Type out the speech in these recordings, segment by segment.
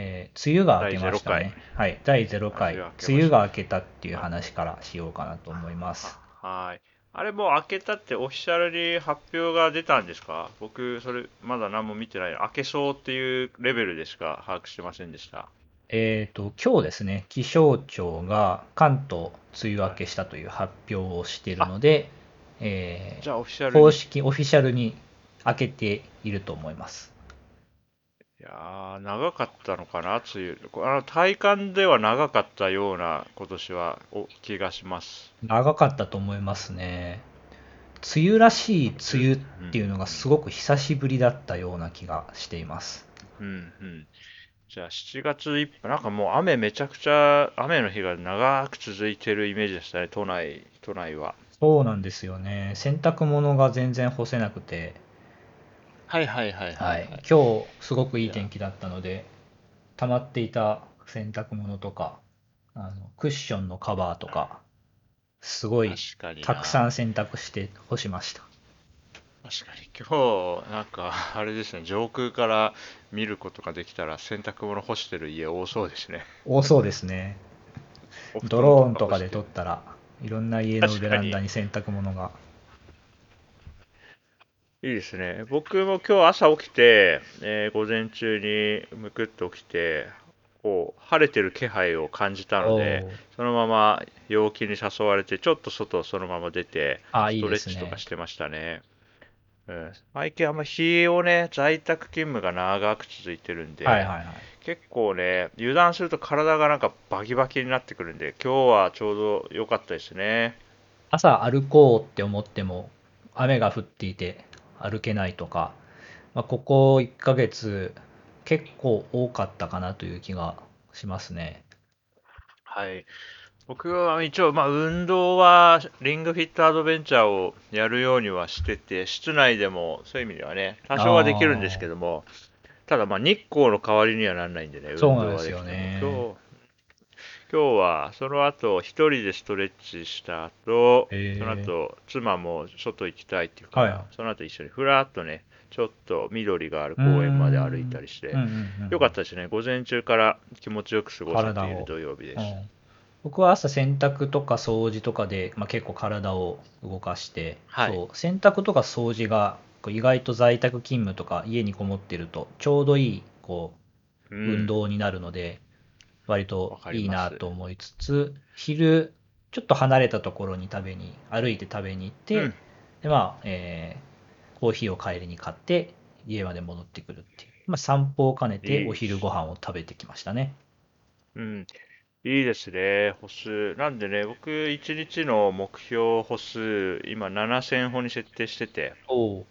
えー梅雨が明けました第ね。はい、第0回、梅雨が明けた梅雨が明けたっていう話からしようかなと思います。はい。あれもう開けたってオフィシャルに発表が出たんですか？僕、それまだ何も見てない。開けそうっていうレベルでしか把握してませんでした。えっと、今日ですね、気象庁が関東梅雨明けしたという発表をしているので、えーじゃあオフィシャルに。公式、オフィシャルに開けていると思います。いやー、長かったのかな、梅雨。こあの体感では長かったような今年はお気がします。長かったと思いますね。梅雨らしい梅雨っていうのがすごく久しぶりだったような気がしています。うんうん。じゃあ7月いっぱい、なんかもう雨めちゃくちゃ、雨の日が長く続いてるイメージでしたね、都内、都内は。そうなんですよね。洗濯物が全然干せなくて、はいはいはいはい、今日すごくいい天気だったので、溜まっていた洗濯物とか、あのクッションのカバーとか、すごいたくさん洗濯して干しました。確かに今日なんかあれですね上空から見ることができたら洗濯物干してる家多そうですね多そうですね。ドローンとかで撮ったら、いろんな家のベランダに洗濯物が。いいですね僕も今日朝起きて、えー午前中にむくっと起きてこう晴れてる気配を感じたのでおーそのまま陽気に誘われてちょっと外そのまま出てあ、いストレッチとか。してましたねうん、最近あんま日をね在宅勤務が長く続いてるんで、はいはいはい。結構ね、油断すると体がなんかバキバキになってくるんで、今日はちょうど良かったですね。朝歩こうって思っても雨が降っていて歩けないとか、まあ、ここ1ヶ月結構多かったかなという気がしますね。はい。僕は一応、まあ、運動はリングフィットアドベンチャーをやるようにはしてて、室内でもそういう意味ではね、多少はできるんですけども、ただまあ日光の代わりにはならないんでね、運動そうなんですはできてもよね今日、はその後一人でストレッチした後、へー。その後妻も外行きたいっていうから、はい。その後一緒にふらっとね、ちょっと緑がある公園まで歩いたりしてよかったですね。午前中から気持ちよく過ごせている土曜日です。うん。僕は朝洗濯とか掃除とかで、まあ、結構体を動かして、はい。そう洗濯とか掃除が意外と在宅勤務とか家にこもってるとちょうどいいこううん。運動になるので、割といいなと思いつつ、昼、ちょっと離れたところに食べに、歩いて食べに行って、うんで、まあ、えーコーヒーを帰りに買って、家まで戻ってくるっていう。まあ、散歩を兼ねいいてお昼ご飯を食べてきましたね。うん、いいですね、歩数。なんでね、僕、1日の目標歩数、今7000歩に設定してて、お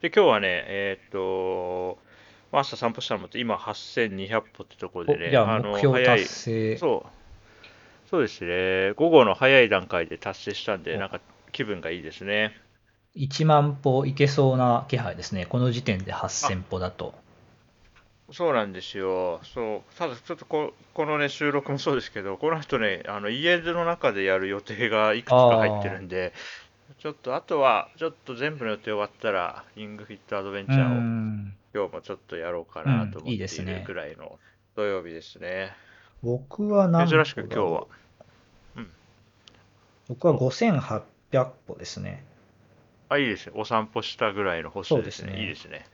で、今日はね、えーっと、まあ朝散歩したのもって、今8200歩ってところでね、じゃあ、の目標達成。そう、そうですね、午後の早い段階で達成したんで、おなんか気分がいいですね。1万歩いけそうな気配ですね。この時点で8000歩だと。そうなんですよ。そう。ただちょっとこ、このね、収録もそうですけど、この後ね、あの、家の中でやる予定がいくつか入ってるんで、ちょっと、あとは、ちょっと全部の予定終わったら、リングフィットアドベンチうャーをん。今日もちょっとやろうかなとうん思っていいいですねるぐらいの土曜日ですね。僕は何歩珍しく今日は？う僕は5800歩ですね。あ、いいですね。お散歩したぐらいの歩数ですね。そうですねいいですね。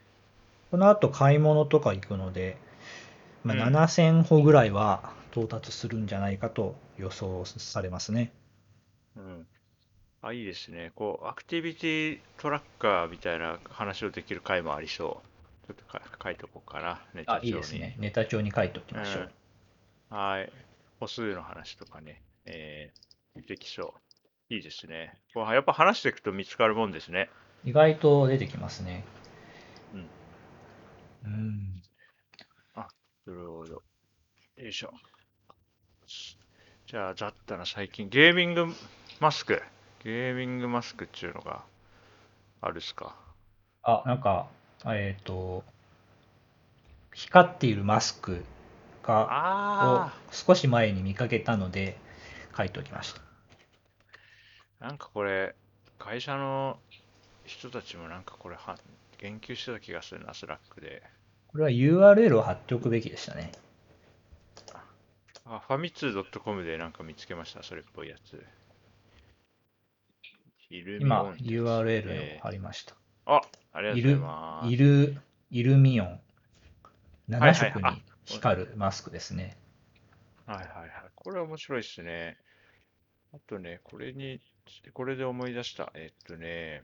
この後買い物とか行くので、まあ、うん7000歩ぐらいは到達するんじゃないかと予想されますね。うん。あ、いいですね。こう、アクティビティトラッカーみたいな話をできる回もありそう。ちょっとか書いとこうかな、ネタあ、いい帳に。ですね。ネタ帳に書いておきましょう。うんはい。歩数の話とかね、えー、できそう。いいですね。こうやっぱ話していくと見つかるもんですね。意外と出てきますね。うん。うん。なるほど。よいしょ。じゃあ、雑多な、最近、ゲーミングマスク。ゲーミングマスクっていうのがあるっすか？あ、なんか、えっと、光っているマスクが、をあ少し前に見かけたので、書いておきました。あ、なんかこれ、会社の人たちもなんかこれは言及してた気がするな、スラックで。これは URL を貼っておくべきでしたね。あ、ファミツー .com でなんか見つけました、それっぽいやつ。今、URL えを貼りました。ーあ、ありがとうございます。イル、イルミオン。はいはい7色に光るマスクですね。はいはいはい。これ面白いですね。あとね、これに、これで思い出した。えっとね、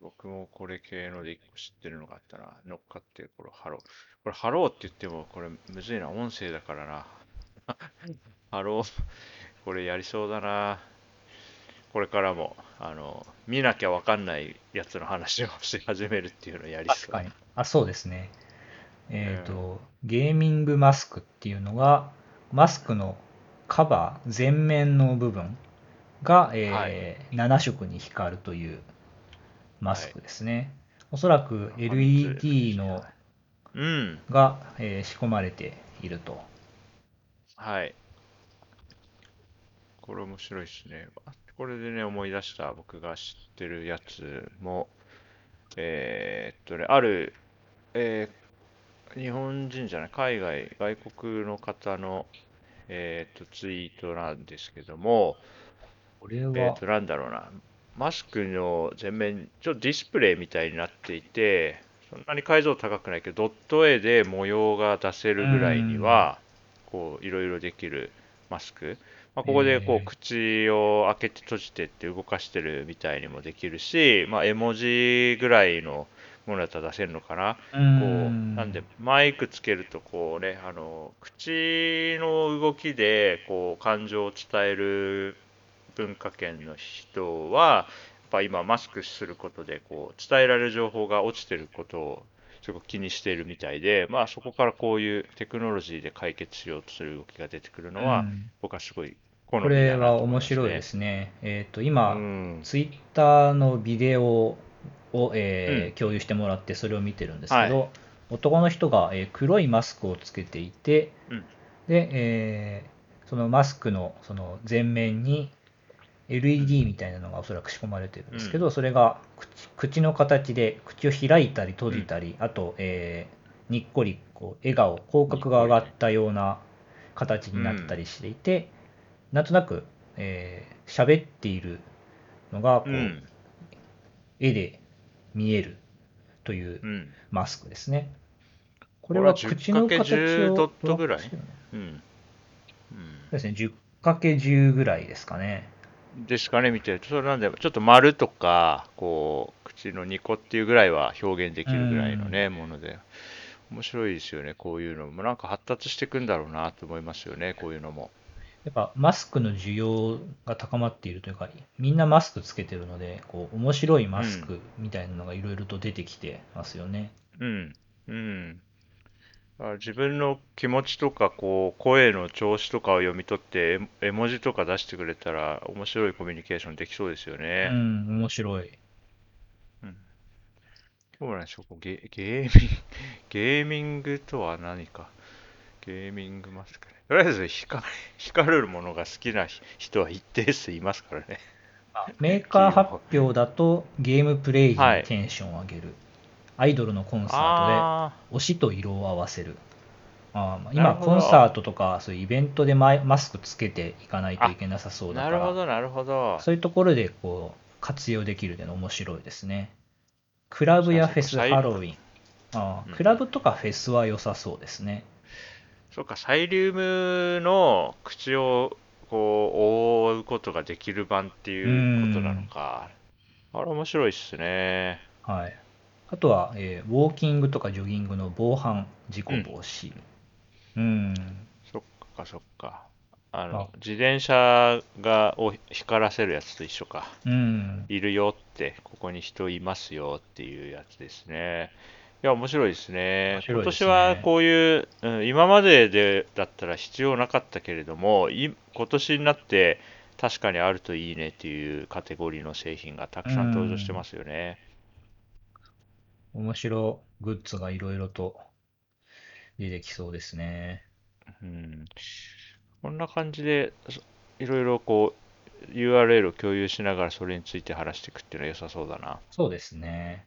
僕もこれ系ので一個知ってるのがあったな。乗っかってる、これハロー。これハローって言っても、これむずいな。音声だからな。ハロー、これやりそうだな。これからも、あの、見なきゃわかんないやつの話をし始めるっていうのをやりそう。確かに。あ、そうですね。えっ、と、ゲーミングマスクっていうのが、マスクのカバー、前面の部分が、えー7色に光るというマスクですね。おそらく LED のうん。が、えー仕込まれていると。はい。これ面白いですね。あこれでね、思い出した僕が知ってるやつも、えーっとね、ある、えー日本人じゃない、海外、外国の方の、えーっと、ツイートなんですけども、これは、えーっと、なんだろうな、マスクの前面、ちょっとディスプレイみたいになっていて、そんなに解像度高くないけど、ドット絵で模様が出せるぐらいには、こう、いろいろできるマスク。まあ、ここでこう口を開けて閉じてって動かしてるみたいにもできるし、まあ、絵文字ぐらいのものだったら出せるのかな。うこう、ん。なんで、マイクつけると、こうね、あの、口の動きで、こう、感情を伝える文化圏の人は、やっぱ今マスクすることで、こう、伝えられる情報が落ちてることを、すごく気にしているみたいで、まあそこからこういうテクノロジーで解決しようとする動きが出てくるのは、うん。僕はすごいこれは。面白いですね。えっ、と、今、うん。ツイッターのビデオを、えーうん共有してもらってそれを見てるんですけど、は男の人が、えー黒いマスクをつけていて、うんで、えーそのマスクのその前面に LED みたいなのがおそらく仕込まれてるんですけど、それが口口の形で口を開いたり閉じたり、あと、えーにっこりこう笑顔口角が上がったような形になったりしていて、なんとなく喋、えー喋っているのがこう、うん。絵で見えるといううん。マスクですね。これはこれは口の形 10×10 をドットぐらい？そううん。ですね、10×10 ぐらいですかね。うん。ですかね、見てると。それなんで、ちょっと丸とか、こう、口の2個っていうぐらいは表現できるぐらいのね、もので。面白いですよね、こういうのも。なんか発達していくんだろうなと思いますよね、こういうのも。やっぱマスクの需要が高まっているというか、みんなマスクつけてるので、こう面白いマスクみたいなのがいろいろと出てきてますよね。うん。うん。あ自分の気持ちとか、こう、声の調子とかを読み取って、絵絵文字とか出してくれたら、面白いコミュニケーションできそうですようね。ん、面白い。そうなんでしょう。こうゲ、ゲーミング、ゲーミングとは何か。ゲーミングマスクね。とりあえず光、光るものが好きな人は一定数いますからね。メーカー発表だとゲームプレイにテンションを上げる。アイドルのコンサートあで推しと色を合わせる。あ今、コンサートとかそういうイベントでマイマスクつけていかないといけなさそあ、うだから、なるほど、なるほど。そういうところでこう活用できるの面白いですね。クラブやフェス、ハロウィン。あーうんクラブとかフェスは良さそうですね。そうか、サイリウムの口をこう覆うことができる版っていうことなのか。あれ面白いっすね。はい。あとは、えーウォーキングとかジョギングの防犯事故防止。うん。そっか、そっか。あのあ、自転車がを光らせるやつと一緒か。うん。いるよって、ここに人いますよっていうやつですね。いや、面白いですね。すね今年はこういう、うん、今まででだったら必要なかったけれども、い今年になって確かにあるといいねっていうカテゴリーの製品がたくさん登場してますよね。面白グッズがいろいろと出てきそうですね。うん、こんな感じで、そいろいろこう、URL を共有しながらそれについて話していくっていうのは良さそうだな。そうですね。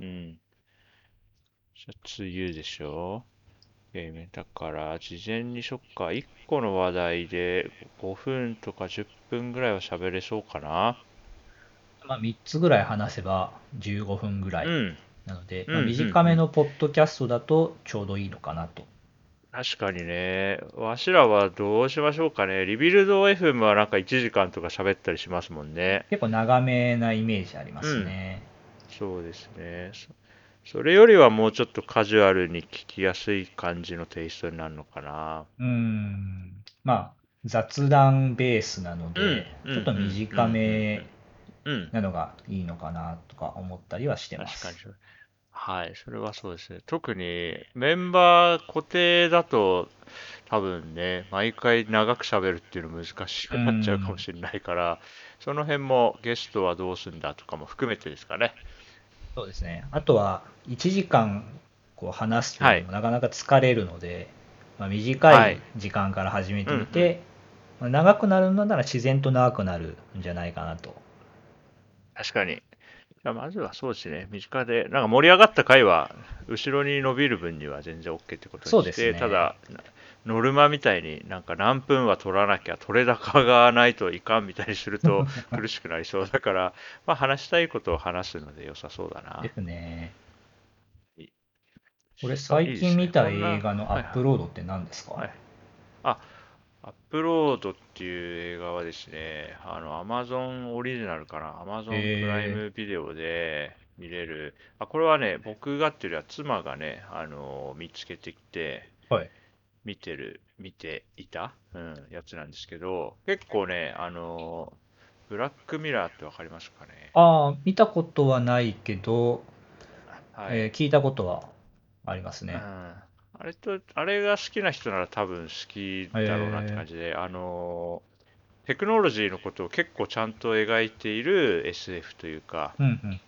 うん。じゃあ梅雨でしょゲームだから、事前にしょっか、1個の話題で5分とか10分ぐらいは喋れそうかな。まあ、3つぐらい話せば15分ぐらいうん。なので、うんまあ短めのポッドキャストだとちょうどいいのかなと。確かにね。わしらはどうしましょうかね。リビルド FM はなんか1時間とか喋ったりしますもんね。結構長めなイメージありますね。そうですね。そそれよりはもうちょっとカジュアルに聞きやすい感じのテイストになるのかな。うーん。まあ、雑談ベースなので、うんちょっと短めうん。なのがいいのかなとか思ったりはしてま確かにす。。はい、それはそうですね。特にメンバー固定だと多分ね、毎回長く喋るっていうの難しくなっちゃうかもしれないから、その辺もゲストはどうすんだとかも含めてですかね。そうですね。あとは、1時間こう話すというのもなかなか疲れるので、まあ、短はいい時間から始めてみて、まあ長くなるのなら自然と長くなるんじゃないかなと。確かに。じゃあまずはそうですね、身近で、なんか盛り上がった回は、後ろに伸びる分には全然 OK ってことにして、そうですねただ、なノルマみたいになんか何分は取らなきゃ、取れ高がないといかんみたいにすると 苦しくなりそうだから、まあ話したいことを話すので良さそうだなで。すねいい。これ最近見た映画のはいはいアップロードって何ですか、はいあ、アップロードっていう映画はですね、あの、Amazon オリジナルかな、Amazon へープライムビデオで見れる、あ、これはね、僕がっていうよりは妻がね、あの、見つけてきて、はい。見てる、見ていた、うん、やつなんですけど、結構ね、あの、ブラックミラーってわかりますかね？ああ、見たことはないけど、はい。えー聞いたことはありますね。うん、あれと、あれが好きな人なら多分好きだろうなって感じで、あのーテクノロジーのことを結構ちゃんと描いている SF というか、うんうん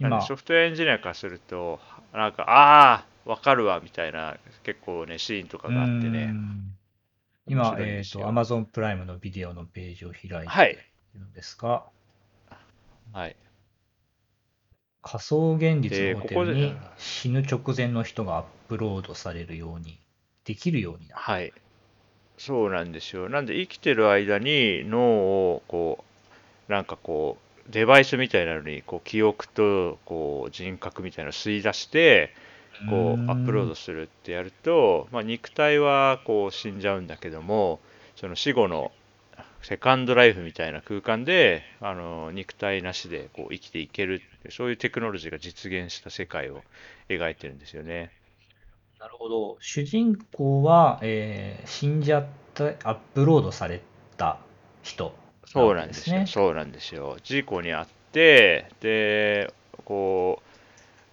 うん。ソフトウェアエンジニアからすると、なんか、ああ、わかるわみたいな結構ね、シーンとかがあってね、今、えっと、Amazon プライムのビデオのページを開いはいているんですが、はい。仮想現実でのホテルに死ぬ直前の人がアップロードされるようにできるようになる。はい。そうなんですよ。なんで生きてる間に脳をこう、なんかこう、デバイスみたいなのにこう記憶とこう人格みたいなのを吸い出して、こうアップロードするってやると、まあ、肉体はこう死んじゃうんだけども、その死後のセカンドライフみたいな空間で、あの肉体なしでこう生きていけるそういうテクノロジーが実現した世界を描いてるんですよね。なるほど。主人公は、えー死んじゃった、アップロードされた人そうなんですよ。ね。そうなんですよ。事故にあって、で、こう、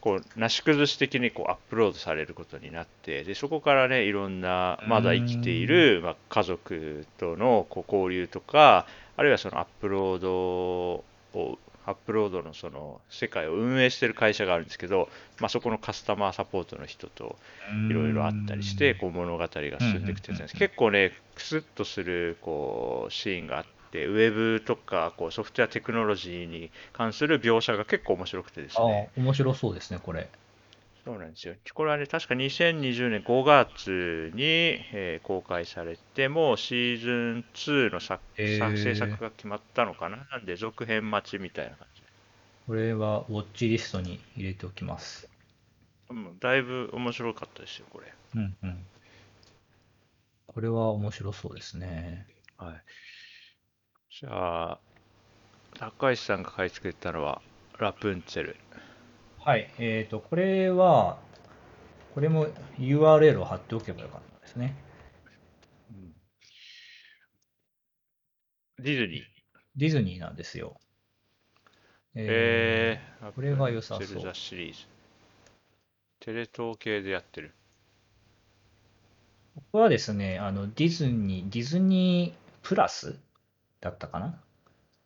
こう、なし崩し的にこうアップロードされることになって、で、そこからね、いろんな、まだ生きている、まあ、家族とのこう交流とか、あるいはそのアップロードを、アップロードのその世界を運営している会社があるんですけど、まあ、そこのカスタマーサポートの人といろいろあったりして、こう物語が進んでいくってやつなんです。結構ね、クスッとするこうシーンがあって、ウェブとかこうソフトウェアテクノロジーに関する描写が結構面白くてですああね。、面白そうですね、これ。そうなんですよ。これはね、確か2020年5月に、えー公開されて、もうシーズン2の作へー作制作が決まったのかな？なんで続編待ちみたいな感じ。これはウォッチリストに入れておきます。うん、だいぶ面白かったですよ、これ。うんうん。これは面白そうですね。はい。じゃあ、高橋さんが買い付けたのは、ラプンツェル。はい。えっと、これは、これも URL を貼っておけばよかったですね。ディズニー？ディズニーなんですよ。えー、これが良さそうラプンツェルザシリーズ。テレ東系でやってる。ここはですね、あの、ディズニー、ディズニープラスだったかな？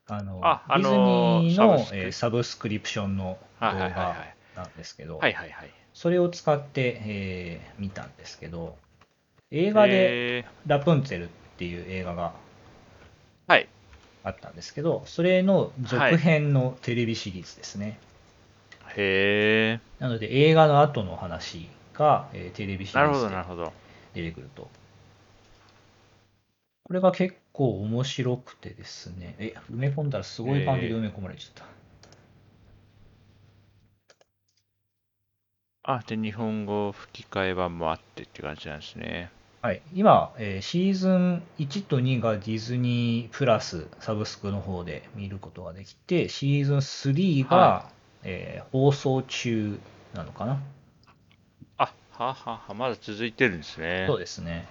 あの、ああディズニーのサブスクえーサブスクリプションの動画はい。なんですけど、はいはいはい。それを使って、えー見たんですけど、映画でえラプンツェルっていう映画がー、はい。あったんですけど、それの続編のテレビシリーズですね。へえ。なので映画の後の話が、えーテレビシリーズでなるほど。出てくると。これが結構面白くてですね。え、埋め込んだらすごい感じで埋め込まれちゃった。あ、で、日本語吹き替え版もあってって感じなんですね。はい、今、えーシーズン1と2がディズニープラスサブスクの方で見ることができて、シーズン3が、はえー放送中なのかな。あ、はあはあはあ、まだ続いてるんですね。そうですね。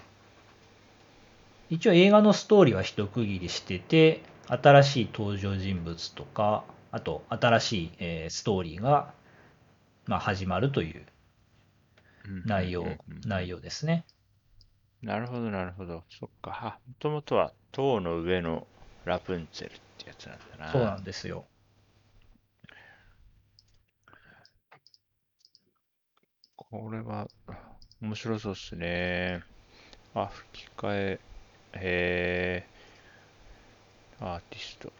一応映画のストーリーは一区切りしてて、新しい登場人物とか、あと新しい、えーストーリーが、まあ、始まるといううん内容、内容ですね。なるほど、なるほど。そっか。は、もともとは塔の上のラプンツェルってやつなんだな。そうなんですよ。これは面白そうですね。あ、吹き替え、へー。アーティスト。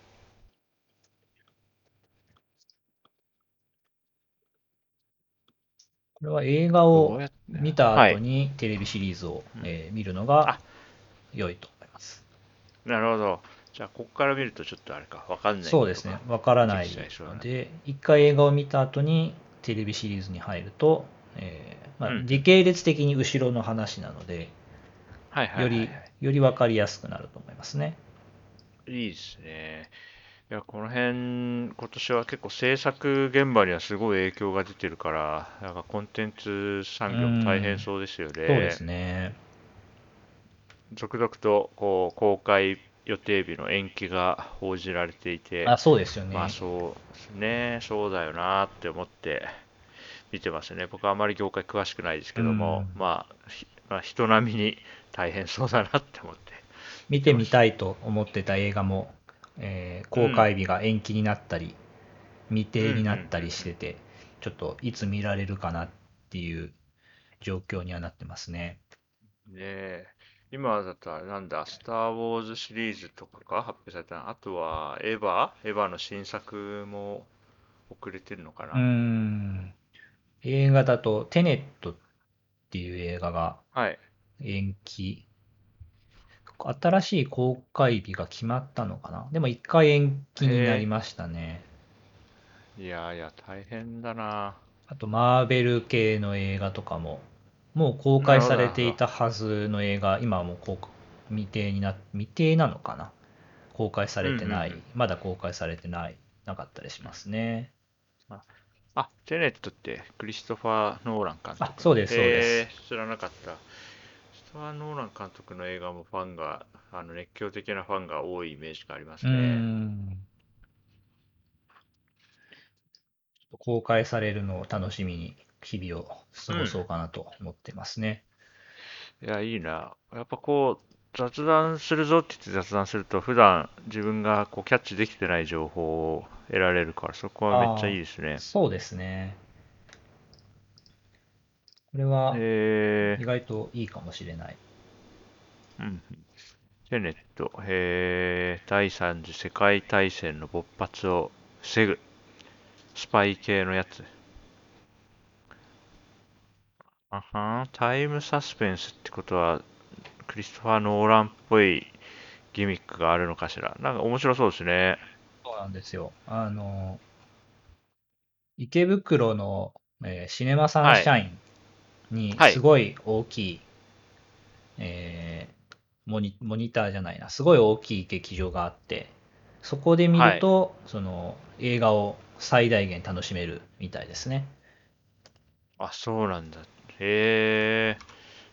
これは映画を見たはい。後にテレビシリーズを、うん。えー見るのがあ。良いと思います。なるほど。じゃあ、ここから見るとちょっとあれか、わかんないそうですね、わからないので、一回映画を見た後にテレビシリーズに入ると、えーまあうん。時系列的に後ろの話なので、はいはいはい、はい。より、より分かりやすくなると思いますね。いいですね。いや、この辺、今年は結構制作現場にはすごい影響が出てるから、なんかコンテンツ産業も大変そうですよね。そうですね。続々とこう公開予定日の延期が報じられていて、あ、そうですよね。まあそうですね、そうだよなって思って見てますね。僕はあまり業界詳しくないですけども、うんまあ、ひまあ人並みに大変そうだなって思って。見てみたいと思ってた映画も、えー公開日が延期になったり、未定になったりしてて、ちょっといつ見られるかなっていう状況にはなってますね。ねえ、今だったらなんだ、スター・ウォーズシリーズとかが発表されたの？あとはエヴァ？エヴァの新作も遅れてるのかな、うーん。映画だと、テネットっていう映画がはい。延期。新しい公開日が決まったのかな？でも一回延期になりましたね。いやいや、大変だな。あと、マーベル系の映画とかも、もう公開されていたはずの映画、今はもう公開未定にな、未定なのかな？公開されてない、うんうんうんまだ公開されてない、なかったりしますね。あ、テネットってクリストファー・ノーラン監督。あそうですそうです知らなかった。クリストファー・ノーラン監督の映画もファンが、あの熱狂的なファンが多いイメージがありますね。ん。公開されるのを楽しみに日々を過ごそうかなと思ってますね。いや、いいな。やっぱこう、雑談するぞって言って雑談すると、普段自分がこうキャッチできてない情報を得られるから、そこはめっちゃいいですね。そうですね。これはへ意外といいかもしれない。ーうん。テネット、へー第三次世界大戦の勃発を防ぐ。スパイ系のやつ。あはん、タイムサスペンスってことは、クリストファー・ノーランっぽいギミックがあるのかしら。なんか面白そうですね。なんですよ。あの、池袋の、えーシネマサンシャインにはいすごい大きい、えーモニ、モニターじゃないな、すごい大きい劇場があって、そこで見ると、その映画を最大限楽しめるみたいですね。あ、そうなんだ。へえ。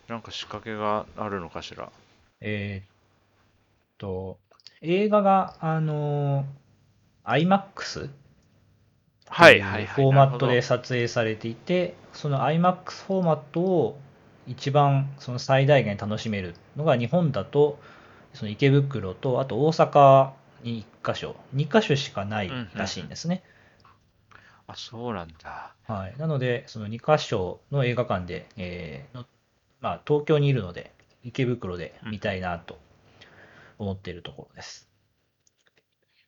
なんか仕掛けがあるのかしら？えーっと、映画が、あの、IMAX はいはいはい。フォーマットで撮影されていて、その IMAX フォーマットを一番その最大限楽しめるのが日本だと、その池袋と、あと大阪に1箇所、2箇所しかないらしいんですね。どあ、そうなんだ。はい。なので、その2箇所の映画館で、えーのまあ、東京にいるので、池袋で見たいなと思っているところです。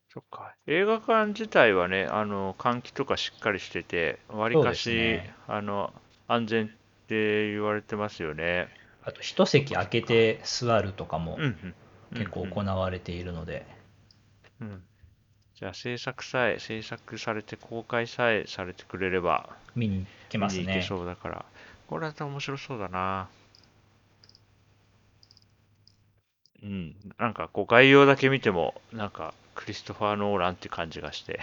そっか。映画館自体はね、あの、換気とかしっかりしてて、わりかし、ね。あの、安全って言われてますよね。あと、一席空け。て座るとかも結構行われているので、うん。うん。じゃあ制作さえ、制作されて公開さえされてくれれば見に行け見に行けますね。そうだから、これだと面白そうだな。うん。なんかこう概要だけ見ても、なんかクリストファー・ノーランって感じがして。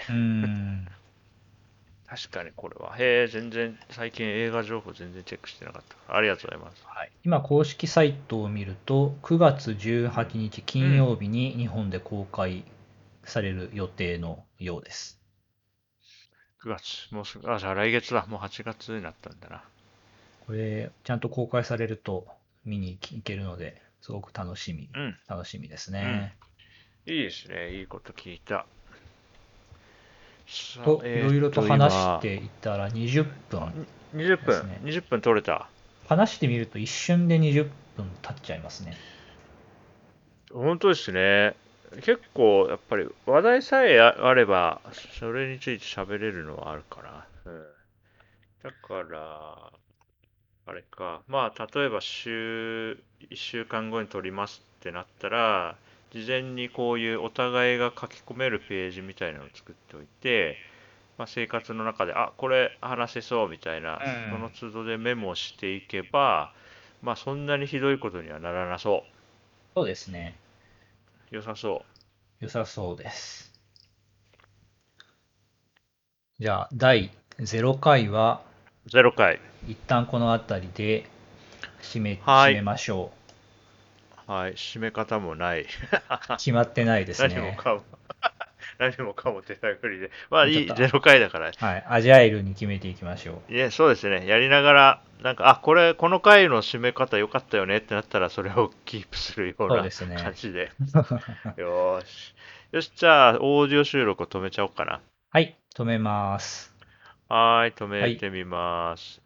確かにこれは。へえ、全然、最近映画情報全然チェックしてなかった。ありがとうございます。はい、今、公式サイトを見ると、9月18日金曜日に日本で公開される予定のようです。9月、もうすぐ、あ、じゃあ来月だ。もう8月になったんだな。これ、ちゃんと公開されると見に行けるので、すごく楽しみ、うん。楽しみですね。いいですね。いいこと聞いた。と、いえーろいろとっ話今していたら20分。20分、ですね20分取れた。話してみると一瞬で20分経っちゃいますね。本当ですね。結構、やっぱり話題さえああれば、それについて喋れるのはあるから。うん。だから、あれか。まあ、例えば週、1週間後に撮りますってなったら、事前にこういうお互いが書き込めるページみたいなのを作っておいて、まあ、生活の中で、あ、これ話せそうみたいな、うんその都度でメモしていけば、まあ、そんなにひどいことにはならなそそうですね。う。良さそ良さそうです。じゃあ、第0回は、う。0回。一旦この辺りで締め、はい締めましょはい、締め方もない。う。決まってないですね。何もかも。何もかも手探りで。まあいい、ちょっと0回だから。はい。アジャイルに決めていきましょう。いや、そうですね。やりながら、なんか、あ、これ、この回の締め方良かったよねってなったら、それをキープするようなそうですね感じで。よーし。よし、じゃあ、オーディオ収録を止めちゃおうかな。はい。止めます。はーい、止めてみます。